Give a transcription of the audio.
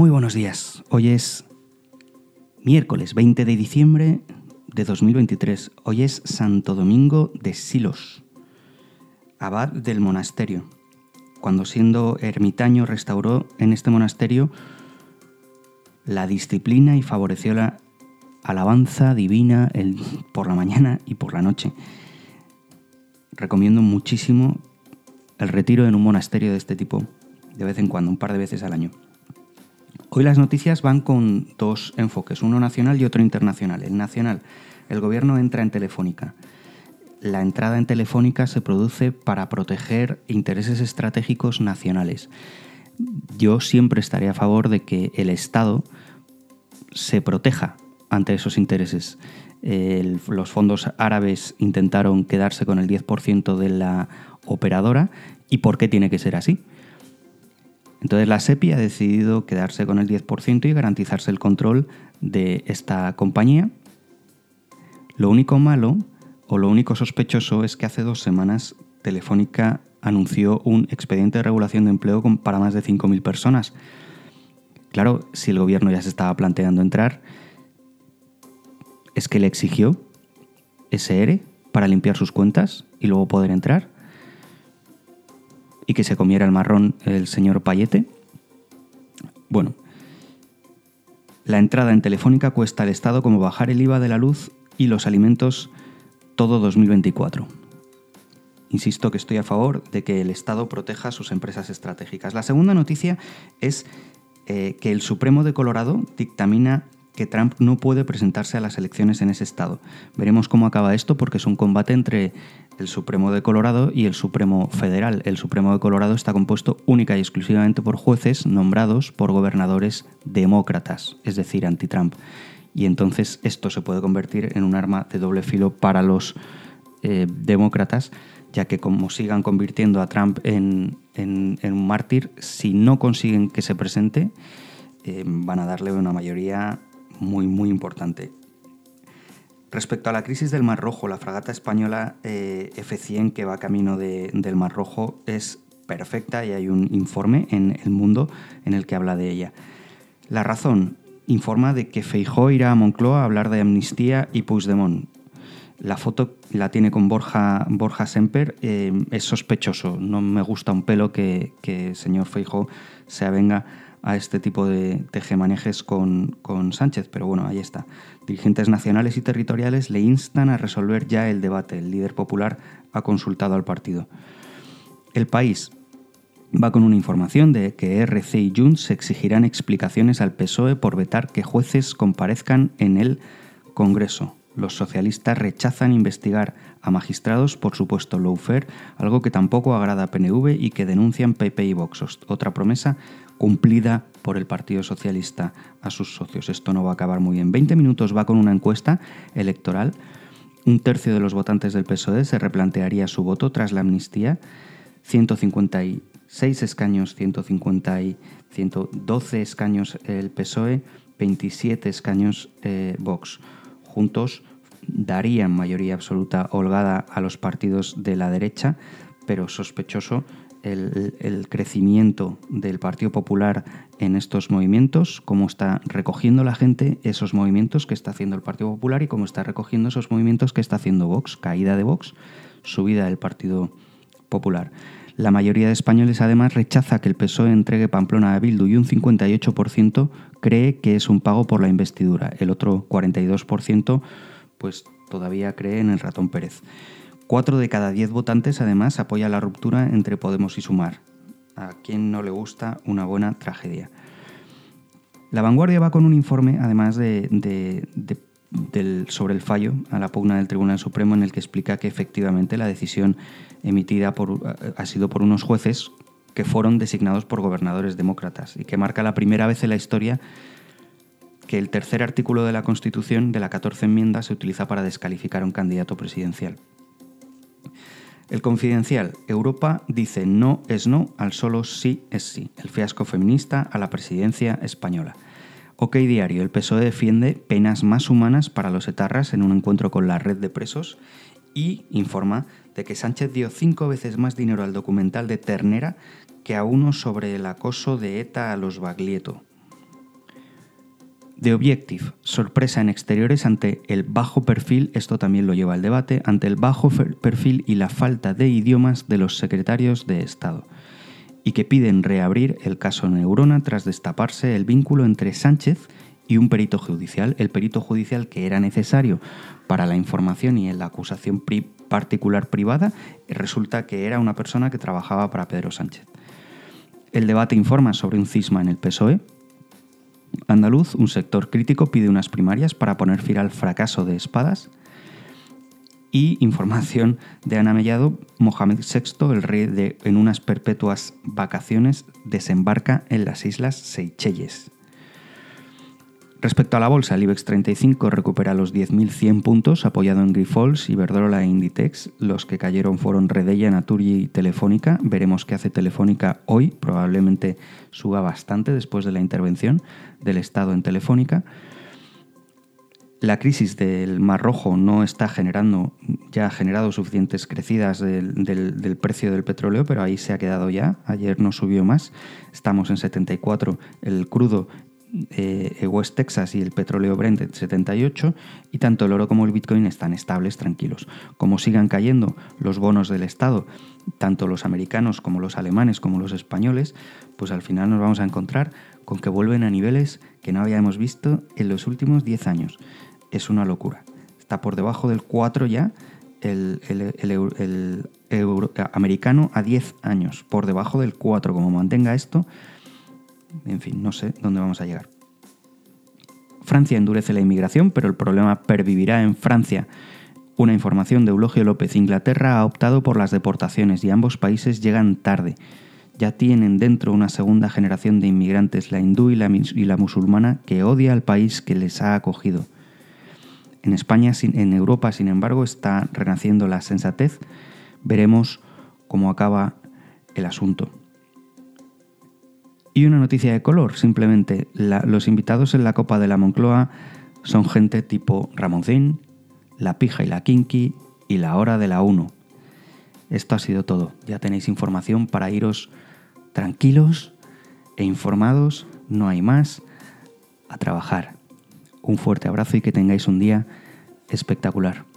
Muy buenos días. Hoy es miércoles 20 de diciembre de 2023. Hoy es Santo Domingo de Silos, abad del monasterio. Cuando siendo ermitaño restauró en este monasterio la disciplina y favoreció la alabanza divina por la mañana y por la noche. Recomiendo muchísimo el retiro en un monasterio de este tipo, de vez en cuando, un par de veces al año. Hoy las noticias van con dos enfoques, uno nacional y otro internacional. El nacional, el gobierno entra en Telefónica. La entrada en Telefónica se produce para proteger intereses estratégicos nacionales. Yo siempre estaré a favor de que el Estado se proteja ante esos intereses. los fondos árabes intentaron quedarse con el 10% de la operadora y por qué tiene que ser así. Entonces la SEPI ha decidido quedarse con el 10% y garantizarse el control de esta compañía. Lo único malo o lo único sospechoso es que hace dos semanas Telefónica anunció un expediente de regulación de empleo para más de 5.000 personas. Claro, si el gobierno ya se estaba planteando entrar, es que le exigió ese para limpiar sus cuentas y luego poder entrar y que se comiera el marrón el señor Payete. Bueno, la entrada en Telefónica cuesta al Estado como bajar el IVA de la luz y los alimentos todo 2024. Insisto que estoy a favor de que el Estado proteja sus empresas estratégicas. La segunda noticia es eh, que el Supremo de Colorado dictamina que Trump no puede presentarse a las elecciones en ese estado. Veremos cómo acaba esto porque es un combate entre el Supremo de Colorado y el Supremo Federal. El Supremo de Colorado está compuesto única y exclusivamente por jueces nombrados por gobernadores demócratas, es decir, anti-Trump. Y entonces esto se puede convertir en un arma de doble filo para los eh, demócratas, ya que como sigan convirtiendo a Trump en, un mártir, si no consiguen que se presente, eh, van a darle una mayoría muy, muy importante. Respecto a la crisis del Mar Rojo, la fragata española eh, F-100 que va camino del Mar Rojo es perfecta y hay un informe en El Mundo en el que habla de ella. La razón informa de que Feijó irá a Moncloa a hablar de amnistía y Puigdemont. La foto la tiene con Borja, Borja Semper. Eh, es sospechoso. No me gusta un pelo que, el señor Feijó se avenga a este tipo de tejemanejes con, con Sánchez, pero bueno, ahí está. Dirigentes nacionales y territoriales le instan a resolver ya el debate. El líder popular ha consultado al partido. El país va con una información de que RC y Junts exigirán explicaciones al PSOE por vetar que jueces comparezcan en el Congreso. Los socialistas rechazan investigar a magistrados por supuesto lawfare, algo que tampoco agrada a PNV y que denuncian PP y Vox. Otra promesa cumplida por el Partido Socialista a sus socios. Esto no va a acabar muy bien. 20 minutos va con una encuesta electoral. Un tercio de los votantes del PSOE se replantearía su voto tras la amnistía. 156 escaños, 150 y 112 escaños el PSOE, 27 escaños eh, Vox. Juntos darían mayoría absoluta holgada a los partidos de la derecha, pero sospechoso el, crecimiento del Partido Popular en estos movimientos, cómo está recogiendo la gente esos movimientos que está haciendo el Partido Popular y cómo está recogiendo esos movimientos que está haciendo Vox, caída de Vox, subida del Partido Popular. La mayoría de españoles además rechaza que el PSOE entregue Pamplona a Bildu y un 58% cree que es un pago por la investidura. El otro 42% pues todavía cree en el ratón Pérez. Cuatro de cada diez votantes además apoya la ruptura entre Podemos y Sumar. A quien no le gusta una buena tragedia. La vanguardia va con un informe, además de, sobre el fallo a la pugna del Tribunal Supremo, en el que explica que efectivamente la decisión emitida por, ha sido por unos jueces que fueron designados por gobernadores demócratas y que marca la primera vez en la historia que el tercer artículo de la Constitución de la 14 enmienda se utiliza para descalificar a un candidato presidencial. El confidencial, Europa dice no es no al solo sí es sí. El fiasco feminista a la presidencia española. OK Diario, el PSOE defiende penas más humanas para los etarras en un encuentro con la red de presos y informa de que Sánchez dio cinco veces más dinero al documental de Ternera que a uno sobre el acoso de ETA a los Baglietto. The Objective, sorpresa en exteriores ante el bajo perfil, esto también lo lleva al debate, ante el bajo perfil y la falta de idiomas de los secretarios de Estado, y que piden reabrir el caso Neurona tras destaparse el vínculo entre Sánchez y un perito judicial, el perito judicial que era necesario para la información y en la acusación particular privada, resulta que era una persona que trabajaba para Pedro Sánchez. El debate informa sobre un cisma en el PSOE, andaluz, un sector crítico pide unas primarias para poner fin al fracaso de espadas. Y información de Ana Mellado, Mohamed VI, el rey de en unas perpetuas vacaciones, desembarca en las islas Seychelles. Respecto a la bolsa, el IBEX 35 recupera los 10.100 puntos, apoyado en Grifols, Iberdrola e Inditex. Los que cayeron fueron Redella, Naturgy y Telefónica. Veremos qué hace Telefónica hoy. Probablemente suba bastante después de la intervención del Estado en Telefónica. La crisis del Mar Rojo no está generando, ya ha generado suficientes crecidas del, del, precio del petróleo, pero ahí se ha quedado ya. Ayer no subió más. Estamos en 74 el crudo eh, West Texas y el petróleo Brent en 78 y tanto el oro como el Bitcoin están estables, tranquilos. Como sigan cayendo los bonos del Estado, tanto los americanos como los alemanes como los españoles, pues al final nos vamos a encontrar con que vuelven a niveles que no habíamos visto en los últimos 10 años. Es una locura. Está por debajo del 4 ya el, el, americano a 10 años, por debajo del 4. Como mantenga esto, en fin, no sé dónde vamos a llegar. Francia endurece la inmigración, pero el problema pervivirá en Francia. Una información de Eulogio López. Inglaterra ha optado por las deportaciones y ambos países llegan tarde. Ya tienen dentro una segunda generación de inmigrantes, la hindú y la, y la musulmana, que odia al país que les ha acogido. En España, en Europa, sin embargo, está renaciendo la sensatez. Veremos cómo acaba el asunto. Y una noticia de color, simplemente los invitados en la Copa de la Moncloa son gente tipo Ramoncín, La Pija y la Kinky y La Hora de la Uno. Esto ha sido todo. Ya tenéis información para iros tranquilos e informados, no hay más, a trabajar. Un fuerte abrazo y que tengáis un día espectacular.